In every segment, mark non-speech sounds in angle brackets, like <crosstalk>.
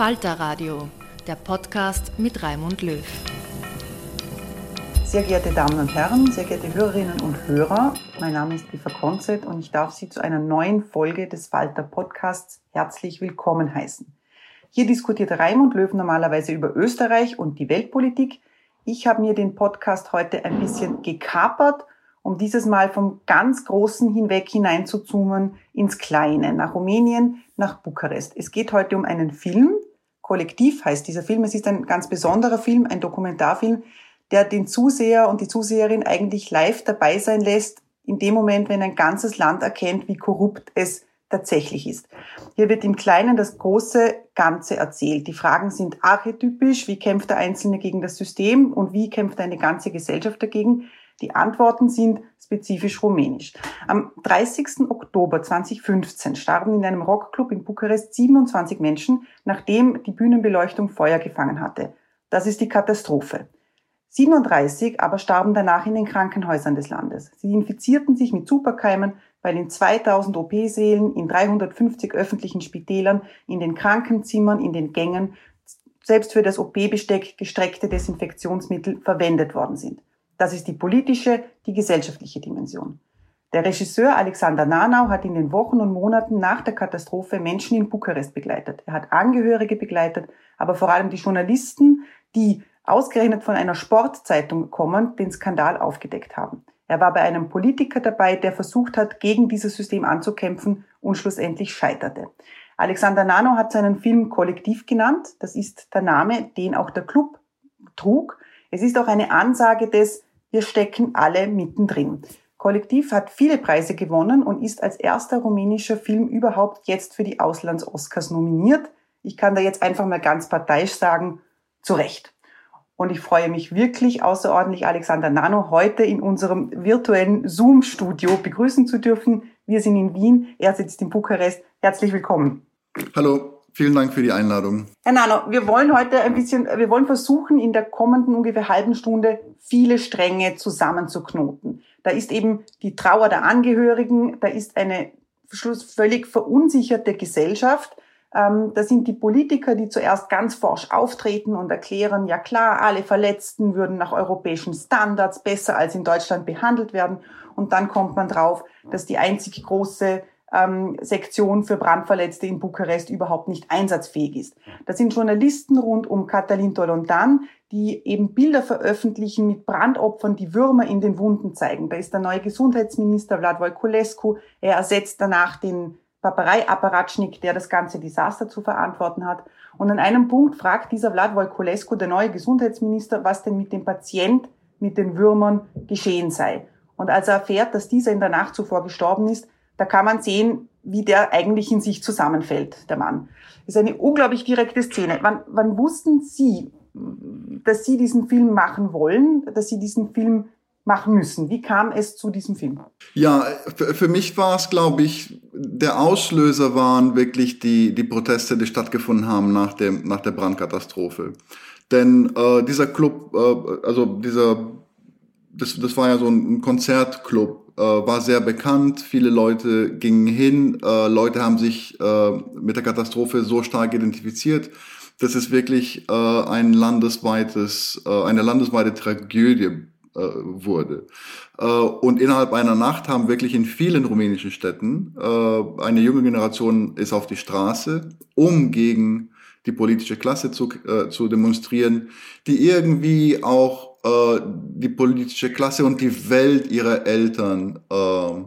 Falter Radio, der Podcast mit Raimund Löw. Sehr geehrte Damen und Herren, sehr geehrte Hörerinnen und Hörer, mein Name ist Eva Konzett und ich darf Sie zu einer neuen Folge des Falter Podcasts herzlich willkommen heißen. Hier diskutiert Raimund Löw normalerweise über Österreich und die Weltpolitik. Ich habe mir den Podcast heute ein bisschen gekapert, um dieses Mal vom ganz Großen hinweg hineinzuzoomen ins Kleine, nach Rumänien, nach Bukarest. Es geht heute um einen Film, Kollektiv heißt dieser Film. Es ist ein ganz besonderer Film, ein Dokumentarfilm, der den Zuseher und die Zuseherin eigentlich live dabei sein lässt, in dem Moment, wenn ein ganzes Land erkennt, wie korrupt es tatsächlich ist. Hier wird im Kleinen das große Ganze erzählt. Die Fragen sind archetypisch, wie kämpft der Einzelne gegen das System und wie kämpft eine ganze Gesellschaft dagegen. Die Antworten sind spezifisch rumänisch. Am 30. Oktober 2015 starben in einem Rockclub in Bukarest 27 Menschen, nachdem die Bühnenbeleuchtung Feuer gefangen hatte. Das ist die Katastrophe. 37 aber starben danach in den Krankenhäusern des Landes. Sie infizierten sich mit Superkeimen bei den 2000 OP-Sälen, in 350 öffentlichen Spitälern, in den Krankenzimmern, in den Gängen, selbst für das OP-Besteck gestreckte Desinfektionsmittel verwendet worden sind. Das ist die politische, die gesellschaftliche Dimension. Der Regisseur Alexander Nanau hat in den Wochen und Monaten nach der Katastrophe Menschen in Bukarest begleitet. Er hat Angehörige begleitet, aber vor allem die Journalisten, die ausgerechnet von einer Sportzeitung kommen, den Skandal aufgedeckt haben. Er war bei einem Politiker dabei, der versucht hat, gegen dieses System anzukämpfen und schlussendlich scheiterte. Alexander Nano hat seinen Film Kollektiv genannt. Das ist der Name, den auch der Club trug. Es ist auch eine Ansage des wir stecken alle mittendrin. Kollektiv hat viele Preise gewonnen und ist als erster rumänischer Film überhaupt jetzt für die Auslands-Oscars nominiert. Ich kann da jetzt einfach mal ganz parteiisch sagen, zu Recht. Und ich freue mich wirklich außerordentlich, Alexander Nano heute in unserem virtuellen Zoom-Studio begrüßen zu dürfen. Wir sind in Wien, er sitzt in Bukarest. Herzlich willkommen. Hallo. Vielen Dank für die Einladung. Herr Nano, wir wollen heute ein bisschen, wir wollen versuchen, in der kommenden ungefähr halben Stunde viele Stränge zusammenzuknoten. Da ist eben die Trauer der Angehörigen, da ist eine völlig verunsicherte Gesellschaft. Ähm, da sind die Politiker, die zuerst ganz forsch auftreten und erklären, ja klar, alle Verletzten würden nach europäischen Standards besser als in Deutschland behandelt werden. Und dann kommt man drauf, dass die einzig große ähm, Sektion für Brandverletzte in Bukarest überhaupt nicht einsatzfähig ist. Das sind Journalisten rund um Katalin Tolontan, die eben Bilder veröffentlichen mit Brandopfern, die Würmer in den Wunden zeigen. Da ist der neue Gesundheitsminister Vlad Kulescu. Er ersetzt danach den Paparei-Apparatschnik, der das ganze Desaster zu verantworten hat. Und an einem Punkt fragt dieser Vlad Kulescu, der neue Gesundheitsminister, was denn mit dem Patient, mit den Würmern geschehen sei. Und als er erfährt, dass dieser in der Nacht zuvor gestorben ist, da kann man sehen, wie der eigentlich in sich zusammenfällt, der Mann. Das ist eine unglaublich direkte Szene. Wann, wann wussten Sie, dass Sie diesen Film machen wollen, dass Sie diesen Film machen müssen? Wie kam es zu diesem Film? Ja, für, mich war es, glaube ich, der Auslöser waren wirklich die, die Proteste, die stattgefunden haben nach, dem, nach der Brandkatastrophe. Denn äh, dieser Club, äh, also dieser, das, das war ja so ein Konzertclub war sehr bekannt, viele Leute gingen hin, äh, Leute haben sich äh, mit der Katastrophe so stark identifiziert, dass es wirklich äh, ein landesweites, äh, eine landesweite Tragödie äh, wurde. Äh, und innerhalb einer Nacht haben wirklich in vielen rumänischen Städten äh, eine junge Generation ist auf die Straße, um gegen die politische Klasse zu, äh, zu demonstrieren, die irgendwie auch äh, die politische Klasse und die Welt ihrer Eltern äh,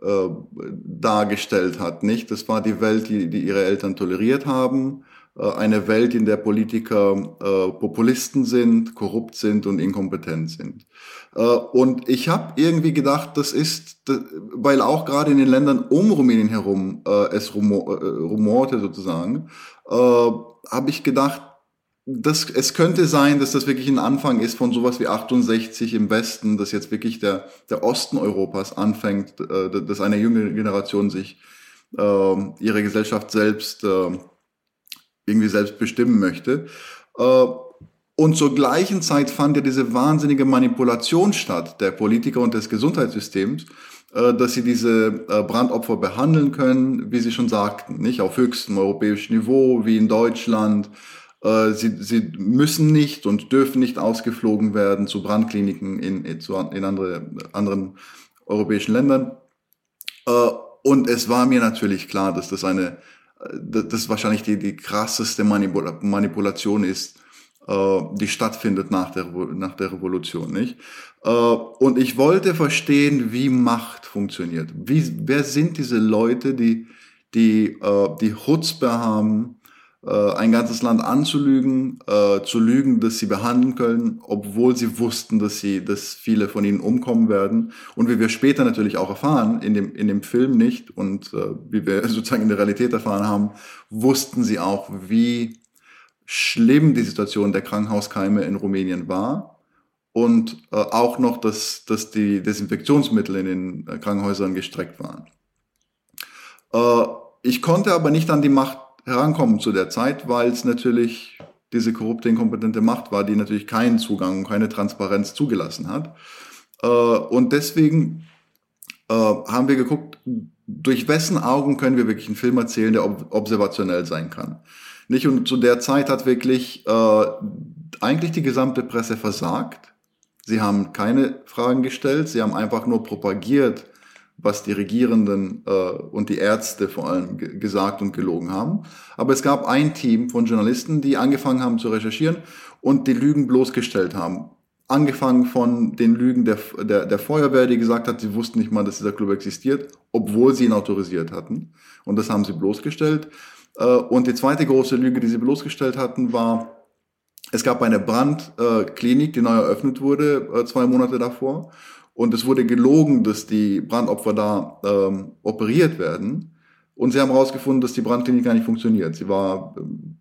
äh, dargestellt hat. Nicht? Das war die Welt, die, die ihre Eltern toleriert haben. Äh, eine Welt, in der Politiker äh, Populisten sind, korrupt sind und inkompetent sind. Und ich habe irgendwie gedacht, das ist, weil auch gerade in den Ländern um Rumänien herum es rumor, rumorte sozusagen, habe ich gedacht, das, es könnte sein, dass das wirklich ein Anfang ist von sowas wie 68 im Westen, dass jetzt wirklich der, der Osten Europas anfängt, äh, dass eine junge Generation sich äh, ihre Gesellschaft selbst äh, irgendwie selbst bestimmen möchte. Äh, und zur gleichen Zeit fand ja diese wahnsinnige Manipulation statt der Politiker und des Gesundheitssystems, äh, dass sie diese äh, Brandopfer behandeln können, wie Sie schon sagten, nicht auf höchstem europäischen Niveau, wie in Deutschland, sie, sie müssen nicht und dürfen nicht ausgeflogen werden zu Brandkliniken in, in, andere, anderen europäischen Ländern. Äh, und es war mir natürlich klar, dass das eine, das wahrscheinlich die, die krasseste Manipulation ist, äh, die stattfindet nach der, nach der Revolution, nicht? Und ich wollte verstehen, wie Macht funktioniert. Wie, wer sind diese Leute, die, die, die Chutzpe haben, äh, ein ganzes Land anzulügen, äh, zu lügen, dass sie behandeln können, obwohl sie wussten, dass sie, dass viele von ihnen umkommen werden. Und wie wir später natürlich auch erfahren, in dem, in dem Film nicht und äh, wie wir <laughs> sozusagen in der Realität erfahren haben, wussten sie auch, wie schlimm die Situation der Krankenhauskeime in Rumänien war. Und äh, auch noch, dass, dass die Desinfektionsmittel in den äh, Krankenhäusern gestreckt waren. Äh, ich konnte aber nicht an die Macht herankommen zu der Zeit, weil es natürlich diese korrupte, inkompetente Macht war, die natürlich keinen Zugang und keine Transparenz zugelassen hat. Äh, und deswegen äh, haben wir geguckt, durch wessen Augen können wir wirklich einen Film erzählen, der ob observationell sein kann. Nicht? Und zu der Zeit hat wirklich äh, eigentlich die gesamte Presse versagt. Sie haben keine Fragen gestellt, sie haben einfach nur propagiert, was die Regierenden äh, und die Ärzte vor allem gesagt und gelogen haben. Aber es gab ein Team von Journalisten, die angefangen haben zu recherchieren und die Lügen bloßgestellt haben. Angefangen von den Lügen der, der, der Feuerwehr, die gesagt hat, sie wussten nicht mal, dass dieser Club existiert, obwohl sie ihn autorisiert hatten. Und das haben sie bloßgestellt. Äh, und die zweite große Lüge, die sie bloßgestellt hatten, war, es gab eine Brandklinik, die neu eröffnet wurde, äh, zwei Monate davor. Und es wurde gelogen, dass die Brandopfer da ähm, operiert werden. Und sie haben herausgefunden, dass die Brandklinik gar nicht funktioniert. Sie war ähm,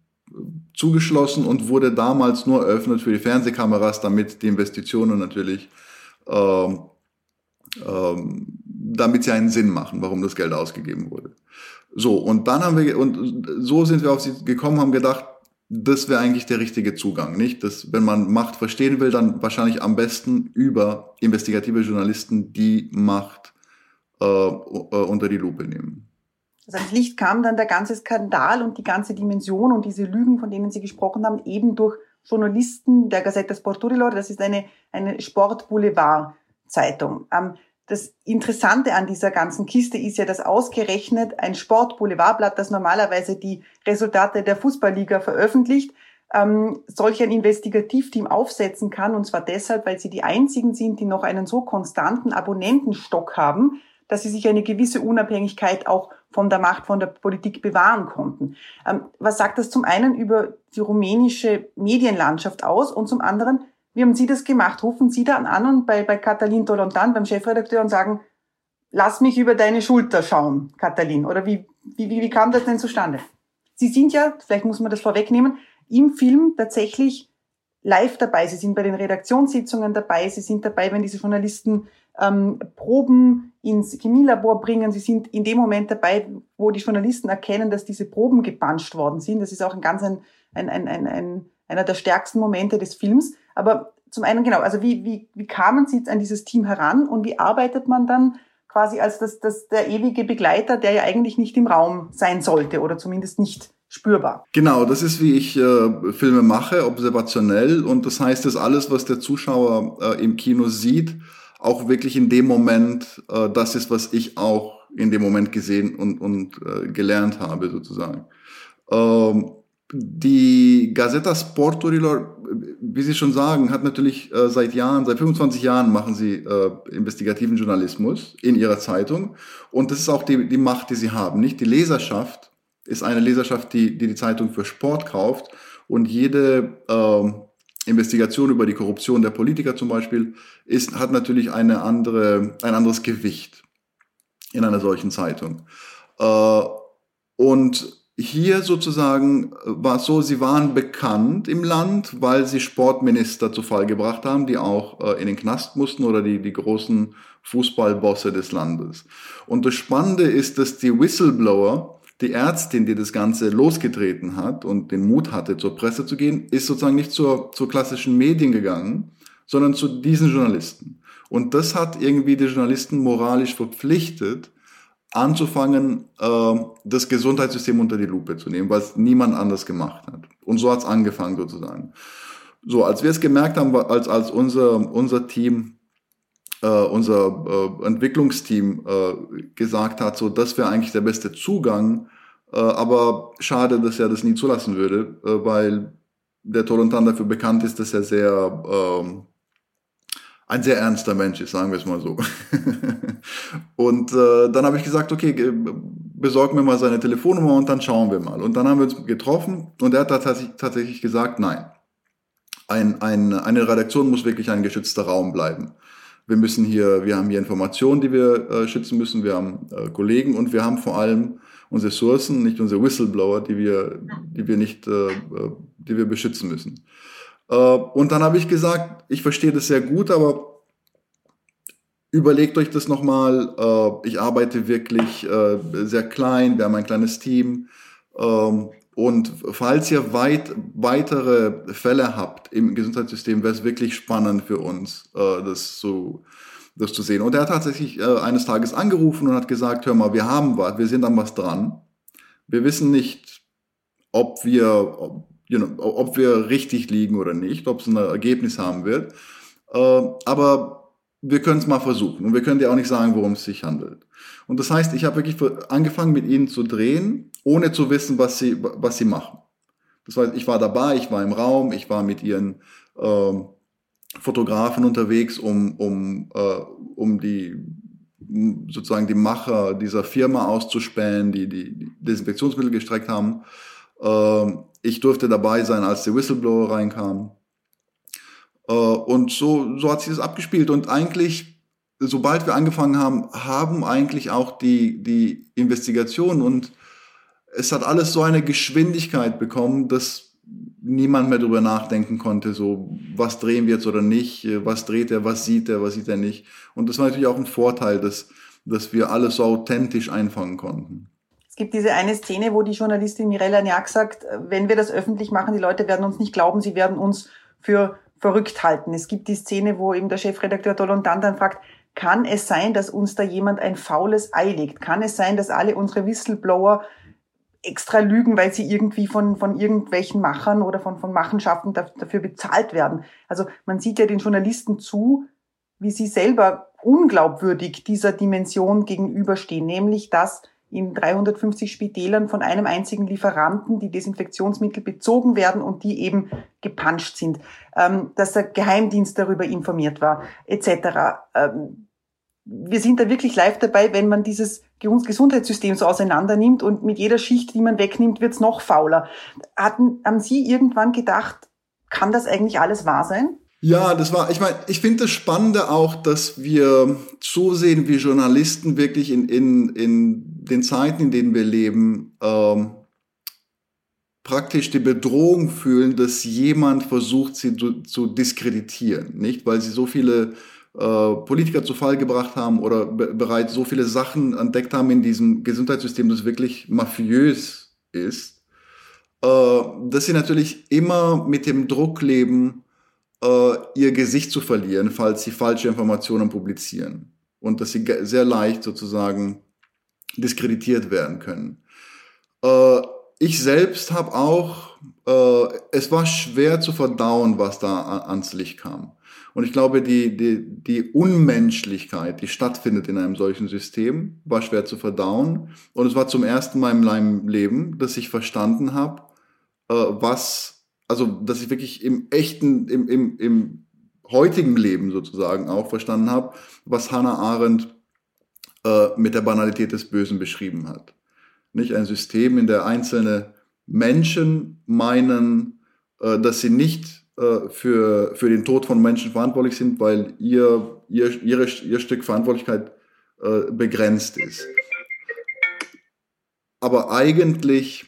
zugeschlossen und wurde damals nur eröffnet für die Fernsehkameras, damit die Investitionen natürlich, ähm, ähm, damit sie einen Sinn machen, warum das Geld ausgegeben wurde. So, und dann haben wir, und so sind wir auf sie gekommen, haben gedacht, das wäre eigentlich der richtige Zugang, nicht? Das, wenn man Macht verstehen will, dann wahrscheinlich am besten über investigative Journalisten die Macht äh, äh, unter die Lupe nehmen. Also Licht kam dann der ganze Skandal und die ganze Dimension und diese Lügen, von denen Sie gesprochen haben, eben durch Journalisten der Gazette Sporturilor. Das ist eine, eine Sportboulevard-Zeitung. Ähm, das Interessante an dieser ganzen Kiste ist ja, dass ausgerechnet ein Sportboulevardblatt, das normalerweise die Resultate der Fußballliga veröffentlicht, ähm, solch ein Investigativteam aufsetzen kann. Und zwar deshalb, weil sie die einzigen sind, die noch einen so konstanten Abonnentenstock haben, dass sie sich eine gewisse Unabhängigkeit auch von der Macht, von der Politik bewahren konnten. Ähm, was sagt das zum einen über die rumänische Medienlandschaft aus und zum anderen, wie haben Sie das gemacht? Rufen Sie da an und bei, bei Katalin Tolontan, beim Chefredakteur und sagen, lass mich über deine Schulter schauen, Katalin? Oder wie, wie, wie, wie kam das denn zustande? Sie sind ja, vielleicht muss man das vorwegnehmen, im Film tatsächlich live dabei. Sie sind bei den Redaktionssitzungen dabei. Sie sind dabei, wenn diese Journalisten ähm, Proben ins Chemielabor bringen. Sie sind in dem Moment dabei, wo die Journalisten erkennen, dass diese Proben gepanscht worden sind. Das ist auch ein ganz ein, ein, ein, ein, ein einer der stärksten Momente des Films. Aber zum einen genau, also wie, wie, wie kamen Sie jetzt an dieses Team heran und wie arbeitet man dann quasi als das, das, der ewige Begleiter, der ja eigentlich nicht im Raum sein sollte oder zumindest nicht spürbar. Genau, das ist wie ich äh, Filme mache, observationell und das heißt, dass alles, was der Zuschauer äh, im Kino sieht, auch wirklich in dem Moment äh, das ist, was ich auch in dem Moment gesehen und, und äh, gelernt habe sozusagen. Ähm, die Gazeta Sporturilor, wie Sie schon sagen, hat natürlich äh, seit Jahren, seit 25 Jahren machen sie äh, investigativen Journalismus in ihrer Zeitung. Und das ist auch die, die Macht, die sie haben. Nicht die Leserschaft ist eine Leserschaft, die die, die Zeitung für Sport kauft. Und jede äh, Investigation über die Korruption der Politiker zum Beispiel ist, hat natürlich eine andere, ein anderes Gewicht in einer solchen Zeitung. Äh, und hier sozusagen äh, war es so, sie waren bekannt im Land, weil sie Sportminister zu Fall gebracht haben, die auch äh, in den Knast mussten oder die, die großen Fußballbosse des Landes. Und das Spannende ist, dass die Whistleblower, die Ärztin, die das Ganze losgetreten hat und den Mut hatte, zur Presse zu gehen, ist sozusagen nicht zur, zur klassischen Medien gegangen, sondern zu diesen Journalisten. Und das hat irgendwie die Journalisten moralisch verpflichtet, anzufangen, äh, das Gesundheitssystem unter die Lupe zu nehmen, weil es niemand anders gemacht hat. Und so hat es angefangen sozusagen. So, als wir es gemerkt haben, als, als unser, unser Team, äh, unser äh, Entwicklungsteam äh, gesagt hat, so das wäre eigentlich der beste Zugang, aber schade, dass er das nie zulassen würde, weil der Tolontan dafür bekannt ist, dass er sehr ähm, ein sehr ernster Mensch ist, sagen wir es mal so. <laughs> und äh, dann habe ich gesagt, okay, besorg mir mal seine Telefonnummer und dann schauen wir mal. Und dann haben wir uns getroffen und er hat tatsächlich, tatsächlich gesagt, nein. Ein, ein, eine Redaktion muss wirklich ein geschützter Raum bleiben. Wir müssen hier, wir haben hier Informationen, die wir äh, schützen müssen, wir haben äh, Kollegen und wir haben vor allem unsere Ressourcen, nicht unsere Whistleblower, die wir, die wir nicht, äh, äh die wir beschützen müssen. Äh, und dann habe ich gesagt, ich verstehe das sehr gut, aber überlegt euch das nochmal. Äh, ich arbeite wirklich äh, sehr klein, wir haben ein kleines Team. Ähm, und falls ihr weit, weitere Fälle habt im Gesundheitssystem, wäre es wirklich spannend für uns, das, zu, das zu sehen. Und er hat tatsächlich eines Tages angerufen und hat gesagt, hör mal, wir haben was, wir sind an was dran. Wir wissen nicht, ob wir, you know, ob wir richtig liegen oder nicht, ob es ein Ergebnis haben wird. Äh, aber wir können es mal versuchen und wir können dir auch nicht sagen, worum es sich handelt. Und das heißt, ich habe wirklich angefangen mit ihnen zu drehen, ohne zu wissen, was sie, was sie machen. Das heißt, ich war dabei, ich war im Raum, ich war mit ihren äh, Fotografen unterwegs, um, um, äh, um die sozusagen die Macher dieser Firma auszuspähen, die die Desinfektionsmittel gestreckt haben. Ähm, ich durfte dabei sein, als der Whistleblower reinkam. Äh, und so, so hat sich das abgespielt. Und eigentlich, sobald wir angefangen haben, haben eigentlich auch die, die Investigationen und es hat alles so eine Geschwindigkeit bekommen, dass niemand mehr darüber nachdenken konnte, so was drehen wir jetzt oder nicht, was dreht er, was sieht er, was sieht er nicht. Und das war natürlich auch ein Vorteil, dass, dass wir alles so authentisch einfangen konnten gibt diese eine Szene, wo die Journalistin Mirella Niak sagt, wenn wir das öffentlich machen, die Leute werden uns nicht glauben, sie werden uns für verrückt halten. Es gibt die Szene, wo eben der Chefredakteur Dolondan dann fragt, kann es sein, dass uns da jemand ein faules Ei legt? Kann es sein, dass alle unsere Whistleblower extra lügen, weil sie irgendwie von, von irgendwelchen Machern oder von, von Machenschaften dafür bezahlt werden? Also man sieht ja den Journalisten zu, wie sie selber unglaubwürdig dieser Dimension gegenüberstehen, nämlich dass in 350 Spitälern von einem einzigen Lieferanten die Desinfektionsmittel bezogen werden und die eben gepanscht sind, ähm, dass der Geheimdienst darüber informiert war, etc. Ähm, wir sind da wirklich live dabei, wenn man dieses Gesundheitssystem so auseinander nimmt und mit jeder Schicht, die man wegnimmt, wird's noch fauler. Hatten, haben Sie irgendwann gedacht, kann das eigentlich alles wahr sein? Ja, das war, ich meine, ich finde das Spannende auch, dass wir zusehen, wie Journalisten wirklich in, in, in den Zeiten, in denen wir leben, ähm, praktisch die Bedrohung fühlen, dass jemand versucht, sie zu, zu diskreditieren, nicht? Weil sie so viele äh, Politiker zu Fall gebracht haben oder be bereits so viele Sachen entdeckt haben in diesem Gesundheitssystem, das wirklich mafiös ist, äh, dass sie natürlich immer mit dem Druck leben, äh, ihr Gesicht zu verlieren, falls sie falsche Informationen publizieren. Und dass sie sehr leicht sozusagen diskreditiert werden können. Äh, ich selbst habe auch, äh, es war schwer zu verdauen, was da ans Licht kam. Und ich glaube, die, die, die Unmenschlichkeit, die stattfindet in einem solchen System, war schwer zu verdauen. Und es war zum ersten Mal in meinem Leben, dass ich verstanden habe, äh, was also dass ich wirklich im echten, im, im, im heutigen Leben sozusagen auch verstanden habe, was Hannah Arendt äh, mit der Banalität des Bösen beschrieben hat. Nicht ein System, in der einzelne Menschen meinen, äh, dass sie nicht äh, für, für den Tod von Menschen verantwortlich sind, weil ihr, ihr, ihre, ihr Stück Verantwortlichkeit äh, begrenzt ist. Aber eigentlich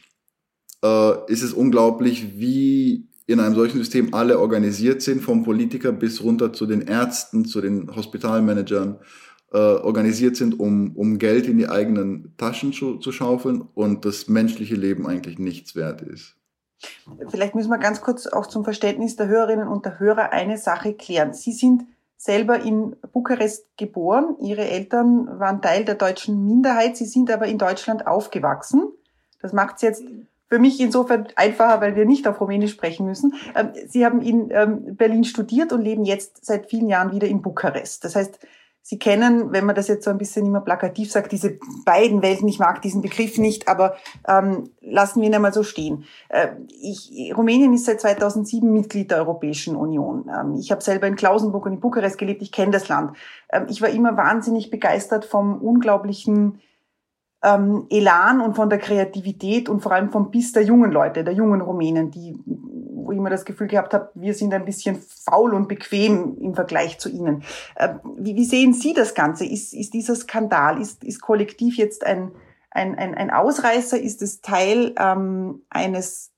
äh, ist es unglaublich, wie in einem solchen System alle organisiert sind, vom Politiker bis runter zu den Ärzten, zu den Hospitalmanagern, äh, organisiert sind, um, um Geld in die eigenen Taschen zu, zu schaufeln und das menschliche Leben eigentlich nichts wert ist. Vielleicht müssen wir ganz kurz auch zum Verständnis der Hörerinnen und der Hörer eine Sache klären. Sie sind selber in Bukarest geboren. Ihre Eltern waren Teil der deutschen Minderheit. Sie sind aber in Deutschland aufgewachsen. Das macht es jetzt für mich insofern einfacher, weil wir nicht auf Rumänisch sprechen müssen. Ähm, Sie haben in ähm, Berlin studiert und leben jetzt seit vielen Jahren wieder in Bukarest. Das heißt, Sie kennen, wenn man das jetzt so ein bisschen immer plakativ sagt, diese beiden Welten. Ich mag diesen Begriff nicht, aber ähm, lassen wir ihn einmal so stehen. Äh, ich, Rumänien ist seit 2007 Mitglied der Europäischen Union. Ähm, ich habe selber in Klausenburg und in Bukarest gelebt. Ich kenne das Land. Ähm, ich war immer wahnsinnig begeistert vom unglaublichen ähm, Elan und von der Kreativität und vor allem vom Biss der jungen Leute, der jungen Rumänen, die, wo ich immer das Gefühl gehabt habe, wir sind ein bisschen faul und bequem im Vergleich zu ihnen. Äh, wie, wie sehen Sie das Ganze? Ist, ist dieser Skandal, ist, ist Kollektiv jetzt ein, ein, ein, ein Ausreißer? Ist es Teil ähm, eines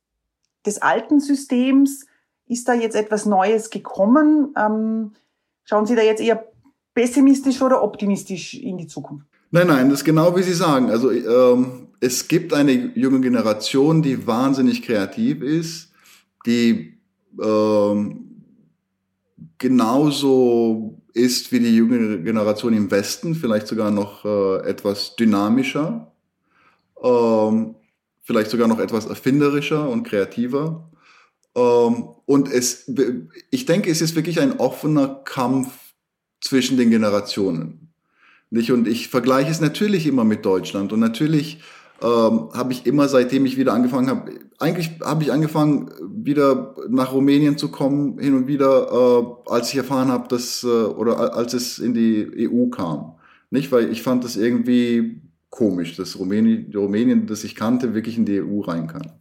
des alten Systems? Ist da jetzt etwas Neues gekommen? Ähm, schauen Sie da jetzt eher pessimistisch oder optimistisch in die Zukunft? Nein, nein, das ist genau wie Sie sagen. Also ähm, es gibt eine junge Generation, die wahnsinnig kreativ ist, die ähm, genauso ist wie die junge Generation im Westen, vielleicht sogar noch äh, etwas dynamischer, ähm, vielleicht sogar noch etwas erfinderischer und kreativer. Ähm, und es, ich denke, es ist wirklich ein offener Kampf zwischen den Generationen. Nicht? Und ich vergleiche es natürlich immer mit Deutschland. Und natürlich ähm, habe ich immer, seitdem ich wieder angefangen habe, eigentlich habe ich angefangen, wieder nach Rumänien zu kommen, hin und wieder, äh, als ich erfahren habe, dass, äh, oder als es in die EU kam. Nicht, weil ich fand das irgendwie komisch, dass Rumänien, Rumänien, das ich kannte, wirklich in die EU rein kann.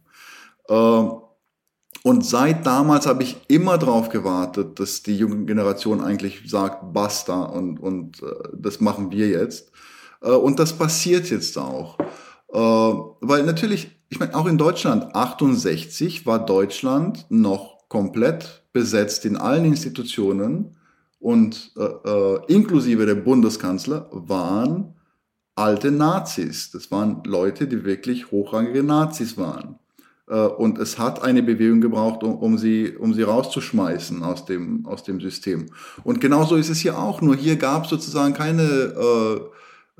Äh, und seit damals habe ich immer darauf gewartet, dass die junge Generation eigentlich sagt, basta und, und äh, das machen wir jetzt. Äh, und das passiert jetzt auch. Äh, weil natürlich, ich meine, auch in Deutschland, 68 war Deutschland noch komplett besetzt in allen Institutionen und äh, äh, inklusive der Bundeskanzler waren alte Nazis. Das waren Leute, die wirklich hochrangige Nazis waren. Äh, und es hat eine Bewegung gebraucht, um, um, sie, um sie rauszuschmeißen aus dem, aus dem System. Und genauso ist es hier auch. Nur hier gab es sozusagen keine äh,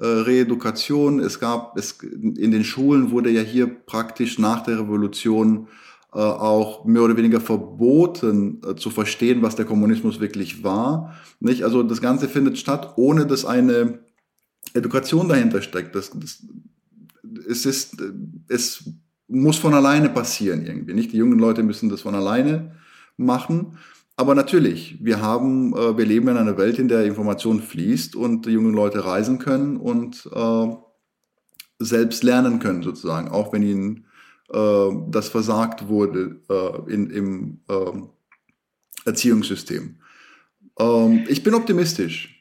äh, Reedukation. Es gab, es, in den Schulen wurde ja hier praktisch nach der Revolution äh, auch mehr oder weniger verboten äh, zu verstehen, was der Kommunismus wirklich war. Nicht? Also das Ganze findet statt, ohne dass eine Education dahinter steckt. Das, das, es ist, es muss von alleine passieren irgendwie. Nicht die jungen Leute müssen das von alleine machen. Aber natürlich, wir haben, äh, wir leben in einer Welt, in der Information fließt und die jungen Leute reisen können und äh, selbst lernen können sozusagen, auch wenn ihnen äh, das versagt wurde äh, in, im äh, Erziehungssystem. Ähm, ich bin optimistisch.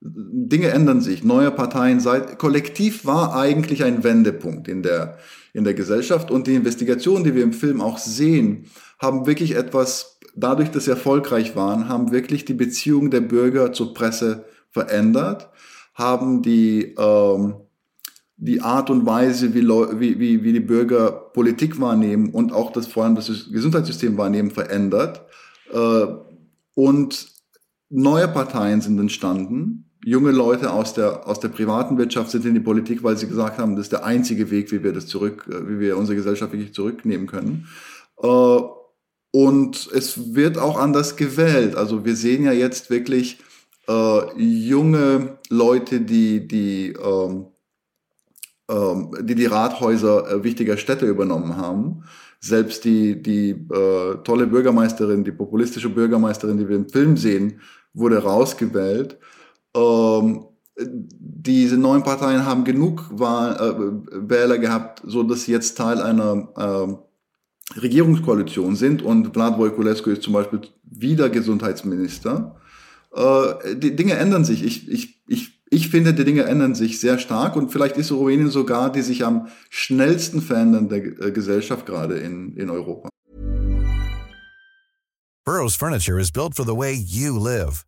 Dinge ändern sich, neue Parteien, seit, kollektiv war eigentlich ein Wendepunkt in der, in der Gesellschaft und die Investigationen, die wir im Film auch sehen, haben wirklich etwas, dadurch, dass sie erfolgreich waren, haben wirklich die Beziehung der Bürger zur Presse verändert, haben die, ähm, die Art und Weise, wie, wie, wie, die Bürger Politik wahrnehmen und auch das, vor allem das Gesundheitssystem wahrnehmen, verändert. Äh, und neue Parteien sind entstanden. Junge Leute aus der, aus der privaten Wirtschaft sind in die Politik, weil sie gesagt haben, das ist der einzige Weg, wie wir das zurück, äh, wie wir unsere Gesellschaft wirklich zurücknehmen können. Äh, und es wird auch anders gewählt. Also wir sehen ja jetzt wirklich äh, junge Leute, die, die, ähm, ähm, die die Rathäuser wichtiger Städte übernommen haben. Selbst die, die äh, tolle Bürgermeisterin, die populistische Bürgermeisterin, die wir im Film sehen, wurde rausgewählt. Ähm, diese neuen Parteien haben genug Wahl, äh, Wähler gehabt, so dass sie jetzt Teil einer äh, Regierungskoalition sind und Vlad Voiculescu ist zum Beispiel wieder Gesundheitsminister. Äh, die Dinge ändern sich. Ich, ich, ich ich finde, die Dinge ändern sich sehr stark und vielleicht ist Rumänien sogar die sich am schnellsten verändernde äh, Gesellschaft gerade in, in Europa. Burroughs Furniture is built for the way you live.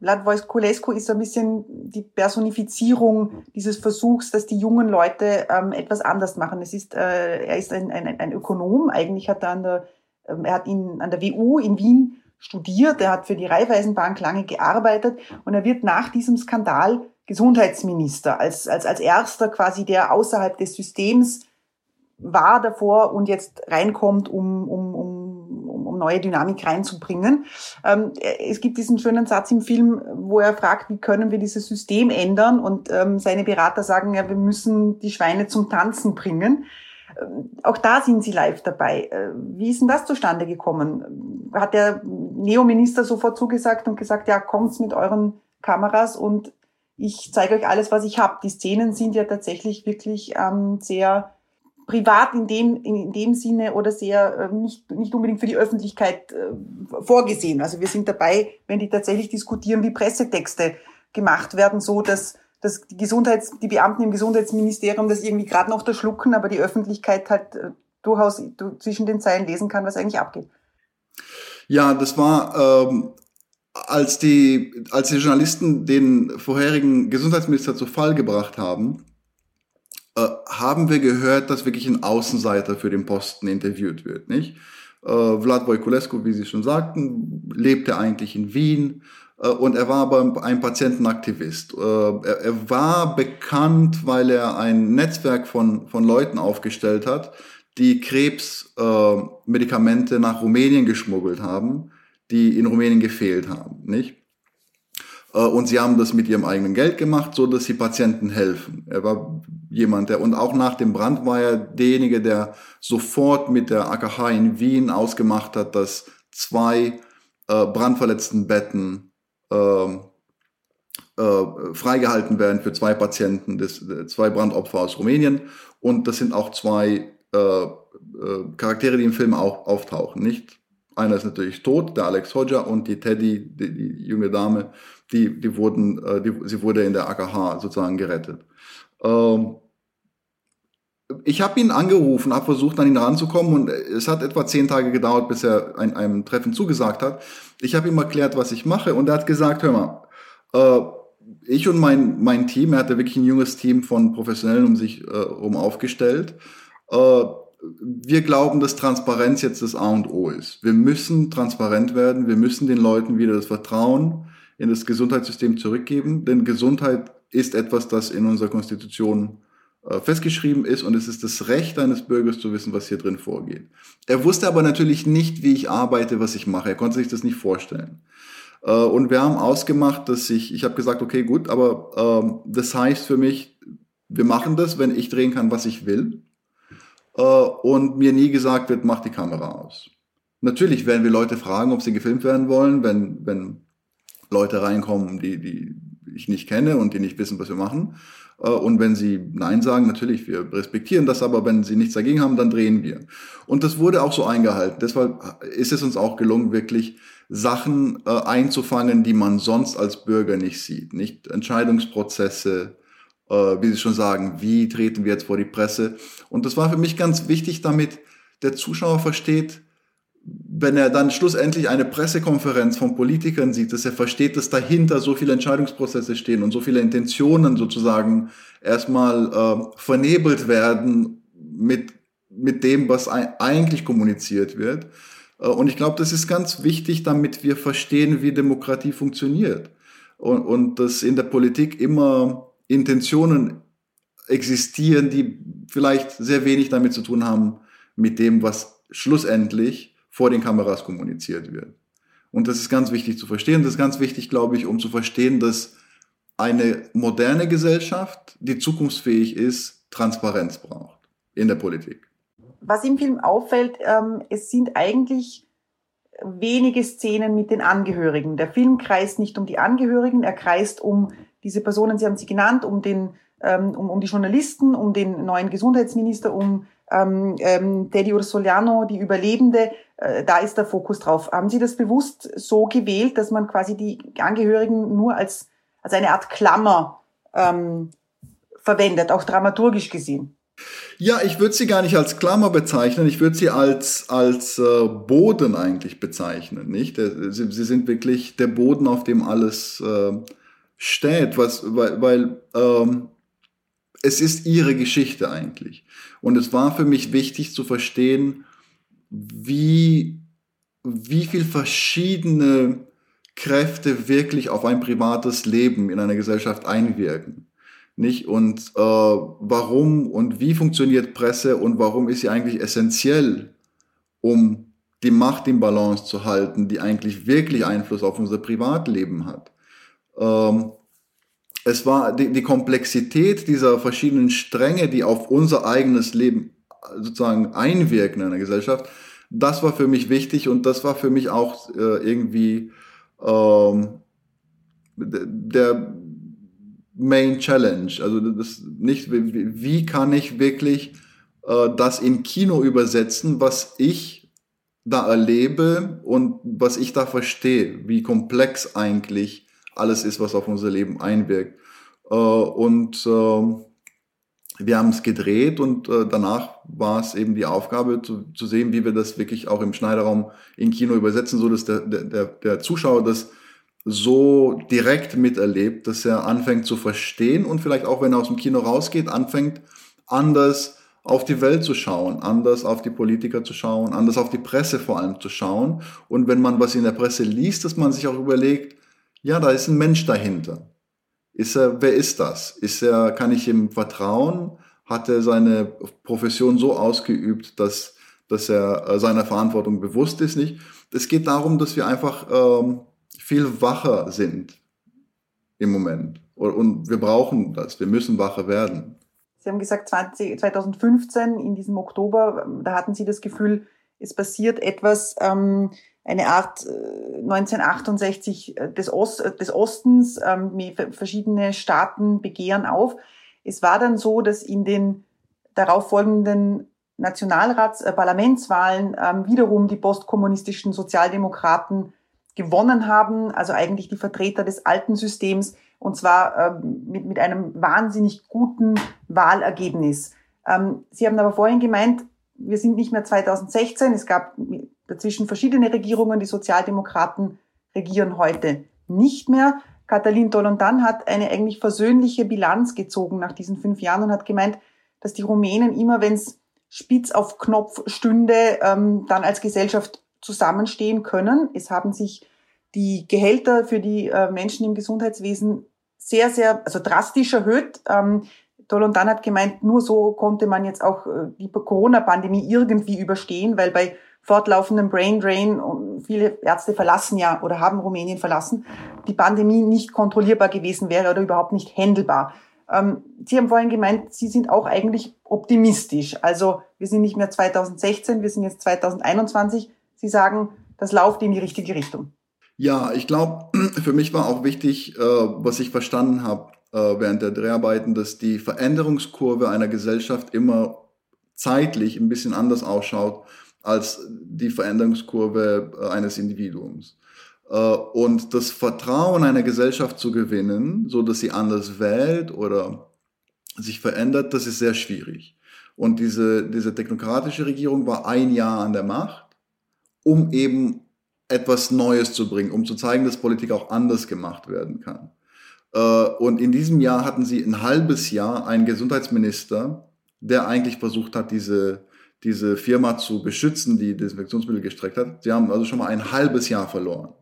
Vlad Voiculescu ist ein bisschen die Personifizierung dieses Versuchs, dass die jungen Leute ähm, etwas anders machen. Es ist, äh, er ist ein, ein, ein Ökonom. Eigentlich hat er an der, ähm, er hat ihn an der WU in Wien studiert, er hat für die Raiffeisenbank lange gearbeitet und er wird nach diesem Skandal Gesundheitsminister, als, als, als erster quasi, der außerhalb des Systems war davor und jetzt reinkommt, um, um, um, neue Dynamik reinzubringen. Ähm, es gibt diesen schönen Satz im Film, wo er fragt, wie können wir dieses System ändern? Und ähm, seine Berater sagen, ja, wir müssen die Schweine zum Tanzen bringen. Auch da sind Sie live dabei. Äh, wie ist denn das zustande gekommen? Hat der Neominister sofort zugesagt und gesagt, ja, kommt's mit euren Kameras und ich zeige euch alles, was ich habe. Die Szenen sind ja tatsächlich wirklich ähm, sehr privat in dem, in, dem Sinne oder sehr äh, nicht, nicht unbedingt für die Öffentlichkeit äh, vorgesehen. Also wir sind dabei, wenn die tatsächlich diskutieren, wie Pressetexte gemacht werden, so dass dass die Gesundheits, die Beamten im Gesundheitsministerium das irgendwie gerade noch da schlucken, aber die Öffentlichkeit halt äh, durchaus zwischen den Zeilen lesen kann, was eigentlich abgeht. Ja, das war, ähm, als, die, als die Journalisten den vorherigen Gesundheitsminister zu Fall gebracht haben, äh, haben wir gehört, dass wirklich ein Außenseiter für den Posten interviewt wird, nicht? Äh, Vlad Voiculescu, wie Sie schon sagten, lebte eigentlich in Wien, äh, und er war aber ein Patientenaktivist. Äh, er war bekannt, weil er ein Netzwerk von, von Leuten aufgestellt hat, die Krebsmedikamente nach Rumänien geschmuggelt haben, die in Rumänien gefehlt haben, nicht? Äh, und sie haben das mit ihrem eigenen Geld gemacht, so dass sie Patienten helfen. Er war jemand, der, und auch nach dem Brand war er derjenige, der sofort mit der AKH in Wien ausgemacht hat, dass zwei brandverletzten Betten ähm, äh, freigehalten werden für zwei Patienten, des, zwei Brandopfer aus Rumänien. Und das sind auch zwei äh, äh, Charaktere, die im Film auch auftauchen. Nicht einer ist natürlich tot, der Alex Hodja, und die Teddy, die, die junge Dame, die, die wurden, äh, die, sie wurde in der AKH sozusagen gerettet. Ähm, ich habe ihn angerufen, habe versucht, an ihn ranzukommen und es hat etwa zehn Tage gedauert, bis er ein, einem Treffen zugesagt hat. Ich habe ihm erklärt, was ich mache und er hat gesagt, hör mal, äh, ich und mein, mein Team, er hatte wirklich ein junges Team von Professionellen um sich äh, um aufgestellt. Äh, wir glauben, dass Transparenz jetzt das A und O ist. Wir müssen transparent werden, wir müssen den Leuten wieder das Vertrauen in das Gesundheitssystem zurückgeben, denn Gesundheit ist etwas, das in unserer Konstitution äh, festgeschrieben ist und es ist das Recht eines Bürgers zu wissen, was hier drin vorgeht. Er wusste aber natürlich nicht, wie ich arbeite, was ich mache. Er konnte sich das nicht vorstellen. Äh, und wir haben ausgemacht, dass ich, ich habe gesagt, okay, gut, aber ähm, das heißt für mich, wir machen das, wenn ich drehen kann, was ich will. Äh, und mir nie gesagt wird, mach die Kamera aus. Natürlich werden wir Leute fragen, ob sie gefilmt werden wollen, wenn, wenn Leute reinkommen, die, die ich nicht kenne und die nicht wissen, was wir machen. Äh, und wenn sie Nein sagen, natürlich, wir respektieren das, aber wenn sie nichts dagegen haben, dann drehen wir. Und das wurde auch so eingehalten. Deshalb ist es uns auch gelungen, wirklich Sachen äh, einzufangen, die man sonst als Bürger nicht sieht. Nicht Entscheidungsprozesse, äh, wie Sie schon sagen, wie treten wir jetzt vor die Presse. Und das war für mich ganz wichtig, damit der Zuschauer versteht, wenn er dann schlussendlich eine Pressekonferenz von Politikern sieht, dass er versteht, dass dahinter so viele Entscheidungsprozesse stehen und so viele Intentionen sozusagen erstmal äh, vernebelt werden mit, mit dem, was eigentlich kommuniziert wird. Äh, und ich glaube, das ist ganz wichtig, damit wir verstehen, wie Demokratie funktioniert. Und, und dass in der Politik immer Intentionen existieren, die vielleicht sehr wenig damit zu tun haben, mit dem, was schlussendlich vor den Kameras kommuniziert wird. Und das ist ganz wichtig zu verstehen. Das ist ganz wichtig, glaube ich, um zu verstehen, dass eine moderne Gesellschaft, die zukunftsfähig ist, Transparenz braucht in der Politik. Was im Film auffällt, ähm, es sind eigentlich wenige Szenen mit den Angehörigen. Der Film kreist nicht um die Angehörigen, er kreist um diese Personen, Sie haben sie genannt, um den, ähm, um, um die Journalisten, um den neuen Gesundheitsminister, um ähm, ähm, Teddy Ursoliano, die Überlebende, da ist der Fokus drauf. Haben Sie das bewusst so gewählt, dass man quasi die Angehörigen nur als, als eine Art Klammer ähm, verwendet, auch dramaturgisch gesehen? Ja, ich würde sie gar nicht als Klammer bezeichnen, ich würde sie als, als äh, Boden eigentlich bezeichnen, nicht? Sie, sie sind wirklich der Boden, auf dem alles äh, steht, was, weil, weil ähm, es ist ihre Geschichte eigentlich. Und es war für mich wichtig zu verstehen, wie, wie viel verschiedene Kräfte wirklich auf ein privates Leben in einer Gesellschaft einwirken. Nicht? Und äh, warum und wie funktioniert Presse und warum ist sie eigentlich essentiell, um die Macht im Balance zu halten, die eigentlich wirklich Einfluss auf unser Privatleben hat. Ähm, es war die, die Komplexität dieser verschiedenen Stränge, die auf unser eigenes Leben sozusagen einwirken in einer Gesellschaft, das war für mich wichtig und das war für mich auch äh, irgendwie ähm, der Main Challenge. Also das nicht, wie, wie kann ich wirklich äh, das in Kino übersetzen, was ich da erlebe und was ich da verstehe, wie komplex eigentlich alles ist, was auf unser Leben einwirkt. Äh, und äh, wir haben es gedreht und äh, danach war es eben die Aufgabe zu, zu sehen, wie wir das wirklich auch im Schneiderraum in Kino übersetzen, so dass der, der, der Zuschauer das so direkt miterlebt, dass er anfängt zu verstehen und vielleicht auch, wenn er aus dem Kino rausgeht, anfängt anders auf die Welt zu schauen, anders auf die Politiker zu schauen, anders auf die Presse vor allem zu schauen. Und wenn man was in der Presse liest, dass man sich auch überlegt, ja, da ist ein Mensch dahinter. Ist er, wer ist das? Ist er, kann ich ihm vertrauen? Hat er seine Profession so ausgeübt, dass, dass er äh, seiner Verantwortung bewusst ist, nicht? Es geht darum, dass wir einfach ähm, viel wacher sind im Moment. Und wir brauchen das. Wir müssen wacher werden. Sie haben gesagt, 20, 2015, in diesem Oktober, da hatten Sie das Gefühl, es passiert etwas, ähm, eine Art 1968 äh, äh, des, Ost, äh, des Ostens, ähm, verschiedene Staaten begehren auf. Es war dann so, dass in den darauffolgenden Nationalrats-, äh, Parlamentswahlen ähm, wiederum die postkommunistischen Sozialdemokraten gewonnen haben, also eigentlich die Vertreter des alten Systems, und zwar ähm, mit, mit einem wahnsinnig guten Wahlergebnis. Ähm, Sie haben aber vorhin gemeint, wir sind nicht mehr 2016. Es gab dazwischen verschiedene Regierungen. Die Sozialdemokraten regieren heute nicht mehr. Katalin Dolondan hat eine eigentlich versöhnliche Bilanz gezogen nach diesen fünf Jahren und hat gemeint, dass die Rumänen immer, wenn es spitz auf Knopf stünde, ähm, dann als Gesellschaft zusammenstehen können. Es haben sich die Gehälter für die äh, Menschen im Gesundheitswesen sehr, sehr, also drastisch erhöht. Ähm, Dolondan hat gemeint, nur so konnte man jetzt auch äh, die Corona-Pandemie irgendwie überstehen, weil bei fortlaufendem Brain Drain und viele Ärzte verlassen ja oder haben Rumänien verlassen, die Pandemie nicht kontrollierbar gewesen wäre oder überhaupt nicht händelbar. Ähm, Sie haben vorhin gemeint, Sie sind auch eigentlich optimistisch. Also wir sind nicht mehr 2016, wir sind jetzt 2021. Sie sagen, das läuft in die richtige Richtung. Ja, ich glaube, <clears throat> für mich war auch wichtig, äh, was ich verstanden habe äh, während der Dreharbeiten, dass die Veränderungskurve einer Gesellschaft immer zeitlich ein bisschen anders ausschaut als die Veränderungskurve äh, eines Individuums. Äh, und das Vertrauen einer Gesellschaft zu gewinnen, so dass sie anders wählt oder sich verändert, das ist sehr schwierig. Und diese, diese technokratische Regierung war ein Jahr an der Macht, um eben etwas Neues zu bringen, um zu zeigen, dass Politik auch anders gemacht werden kann. Äh, und in diesem Jahr hatten sie ein halbes Jahr einen Gesundheitsminister, der eigentlich versucht hat, diese, diese Firma zu beschützen, die Desinfektionsmittel gestreckt hat. Sie haben also schon mal ein halbes Jahr verloren.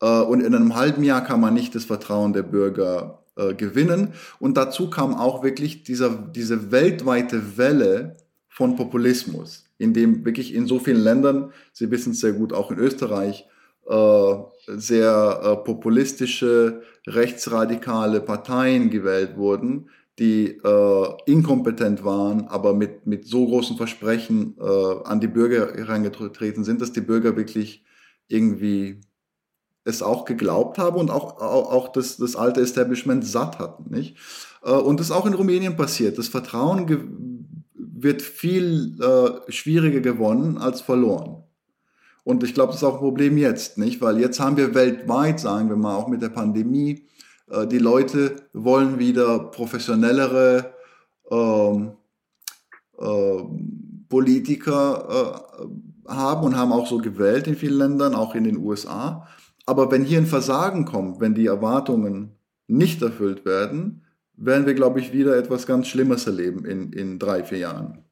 Äh, und in einem halben Jahr kann man nicht das Vertrauen der Bürger äh, gewinnen. Und dazu kam auch wirklich dieser, diese weltweite Welle von Populismus, in dem wirklich in so vielen Ländern, Sie wissen es sehr gut, auch in Österreich, äh, sehr populistische, rechtsradikale Parteien gewählt wurden, die äh, inkompetent waren, aber mit, mit so großen Versprechen äh, an die Bürger herangetreten sind, dass die Bürger wirklich irgendwie es auch geglaubt haben und auch, auch, auch das, das alte Establishment satt hatten. Nicht? Äh, und das ist auch in Rumänien passiert. Das Vertrauen wird viel äh, schwieriger gewonnen als verloren. Und ich glaube, das ist auch ein Problem jetzt, nicht? Weil jetzt haben wir weltweit, sagen wir mal, auch mit der Pandemie, äh, die Leute wollen wieder professionellere ähm, äh, Politiker äh, haben und haben auch so gewählt in vielen Ländern, auch in den USA. Aber wenn hier ein Versagen kommt, wenn die Erwartungen nicht erfüllt werden, werden wir, glaube ich, wieder etwas ganz Schlimmes erleben in, in drei, vier Jahren.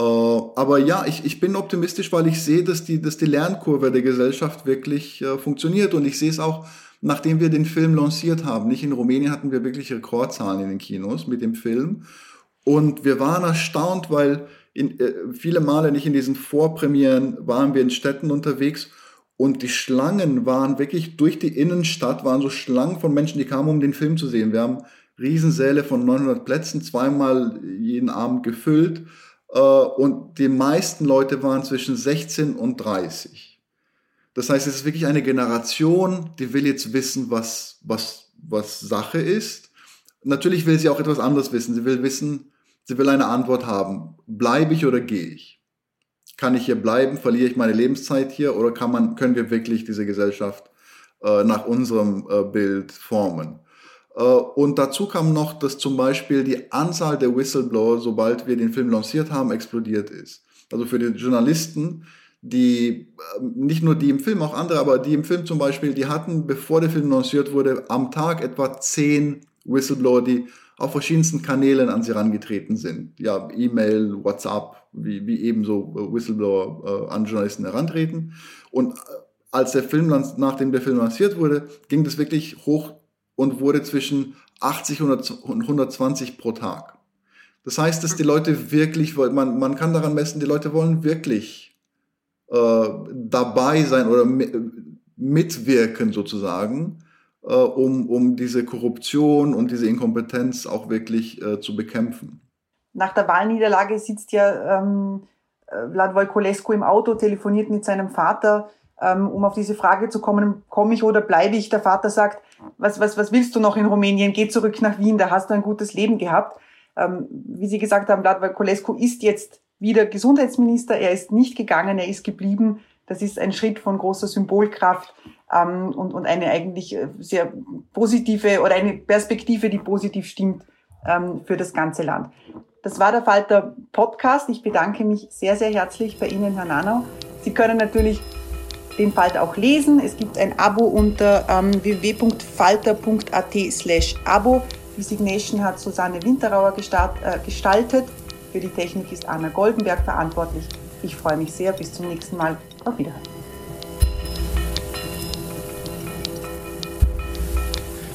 Äh, aber ja, ich, ich bin optimistisch, weil ich sehe, dass die, dass die Lernkurve der Gesellschaft wirklich äh, funktioniert. Und ich sehe es auch, nachdem wir den Film lanciert haben. Nicht in Rumänien hatten wir wirklich Rekordzahlen in den Kinos mit dem Film. Und wir waren erstaunt, weil in, äh, viele Male nicht in diesen Vorpremieren waren wir in Städten unterwegs und die Schlangen waren wirklich durch die Innenstadt, waren so Schlangen von Menschen, die kamen, um den Film zu sehen. Wir haben Riesensäle von 900 Plätzen zweimal jeden Abend gefüllt. Äh, und die meisten Leute waren zwischen 16 und 30. Das heißt, es ist wirklich eine Generation, die will jetzt wissen, was, was, was Sache ist. Natürlich will sie auch etwas anderes wissen. Sie will wissen, sie will eine Antwort haben. Bleibe ich oder gehe ich? kann ich hier bleiben, verliere ich meine Lebenszeit hier oder kann man, können wir wirklich diese Gesellschaft äh, nach unserem äh, Bild formen? Äh, und dazu kam noch, dass zum Beispiel die Anzahl der Whistleblower, sobald wir den Film lanciert haben, explodiert ist. Also für die Journalisten, die, äh, nicht nur die im Film, auch andere, aber die im Film zum Beispiel, die hatten, bevor der Film lanciert wurde, am Tag etwa zehn Whistleblower, die auf verschiedensten Kanälen an sie herangetreten sind. Ja, E-Mail, WhatsApp, wie, wie ebenso äh, Whistleblower äh, an Journalisten herantreten. Und äh, als der Film, nachdem der Film lanciert wurde, ging das wirklich hoch und wurde zwischen 80 und 120 pro Tag. Das heißt, dass die Leute wirklich, man, man kann daran messen, die Leute wollen wirklich äh, dabei sein oder mitwirken sozusagen äh, um, um diese Korruption und diese Inkompetenz auch wirklich äh, zu bekämpfen. Nach der Wahlniederlage sitzt ja ähm, Vlad Voiculescu im Auto, telefoniert mit seinem Vater, ähm, um auf diese Frage zu kommen, komme ich oder bleibe ich? Der Vater sagt, was, was, was willst du noch in Rumänien? Geh zurück nach Wien, da hast du ein gutes Leben gehabt. Ähm, wie Sie gesagt haben, Vlad Voiculescu ist jetzt wieder Gesundheitsminister. Er ist nicht gegangen, er ist geblieben. Das ist ein Schritt von großer Symbolkraft ähm, und, und eine eigentlich äh, sehr positive oder eine Perspektive, die positiv stimmt ähm, für das ganze Land. Das war der Falter Podcast. Ich bedanke mich sehr, sehr herzlich bei Ihnen, Herr Nanau. Sie können natürlich den Falter auch lesen. Es gibt ein Abo unter ähm, www.falter.at slash Abo. Die Signation hat Susanne Winterauer gestart, äh, gestaltet. Für die Technik ist Anna Goldenberg verantwortlich. Ich freue mich sehr. Bis zum nächsten Mal. Auf Wiederhören.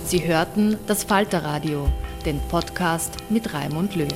Sie hörten das Falterradio, den Podcast mit Raimund Löw.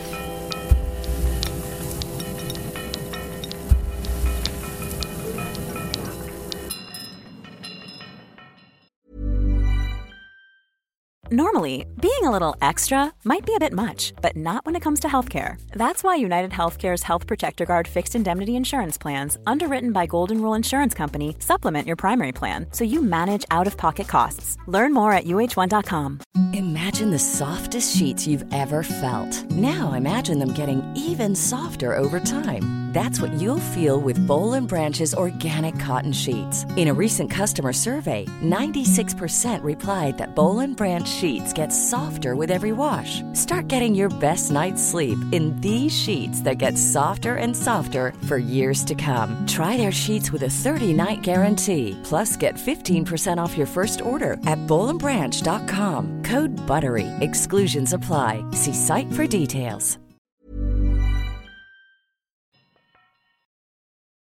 Normally, being a little extra might be a bit much, but not when it comes to healthcare. That's why United Healthcare's Health Protector Guard fixed indemnity insurance plans, underwritten by Golden Rule Insurance Company, supplement your primary plan so you manage out of pocket costs. Learn more at uh1.com. Imagine the softest sheets you've ever felt. Now imagine them getting even softer over time. That's what you'll feel with Bowl and Branch's organic cotton sheets. In a recent customer survey, 96% replied that Bowl and Branch sheets get softer with every wash. Start getting your best night's sleep in these sheets that get softer and softer for years to come. Try their sheets with a 30-night guarantee. Plus, get 15% off your first order at bowlandbranch.com. Code BUTTERY. Exclusions apply. See site for details.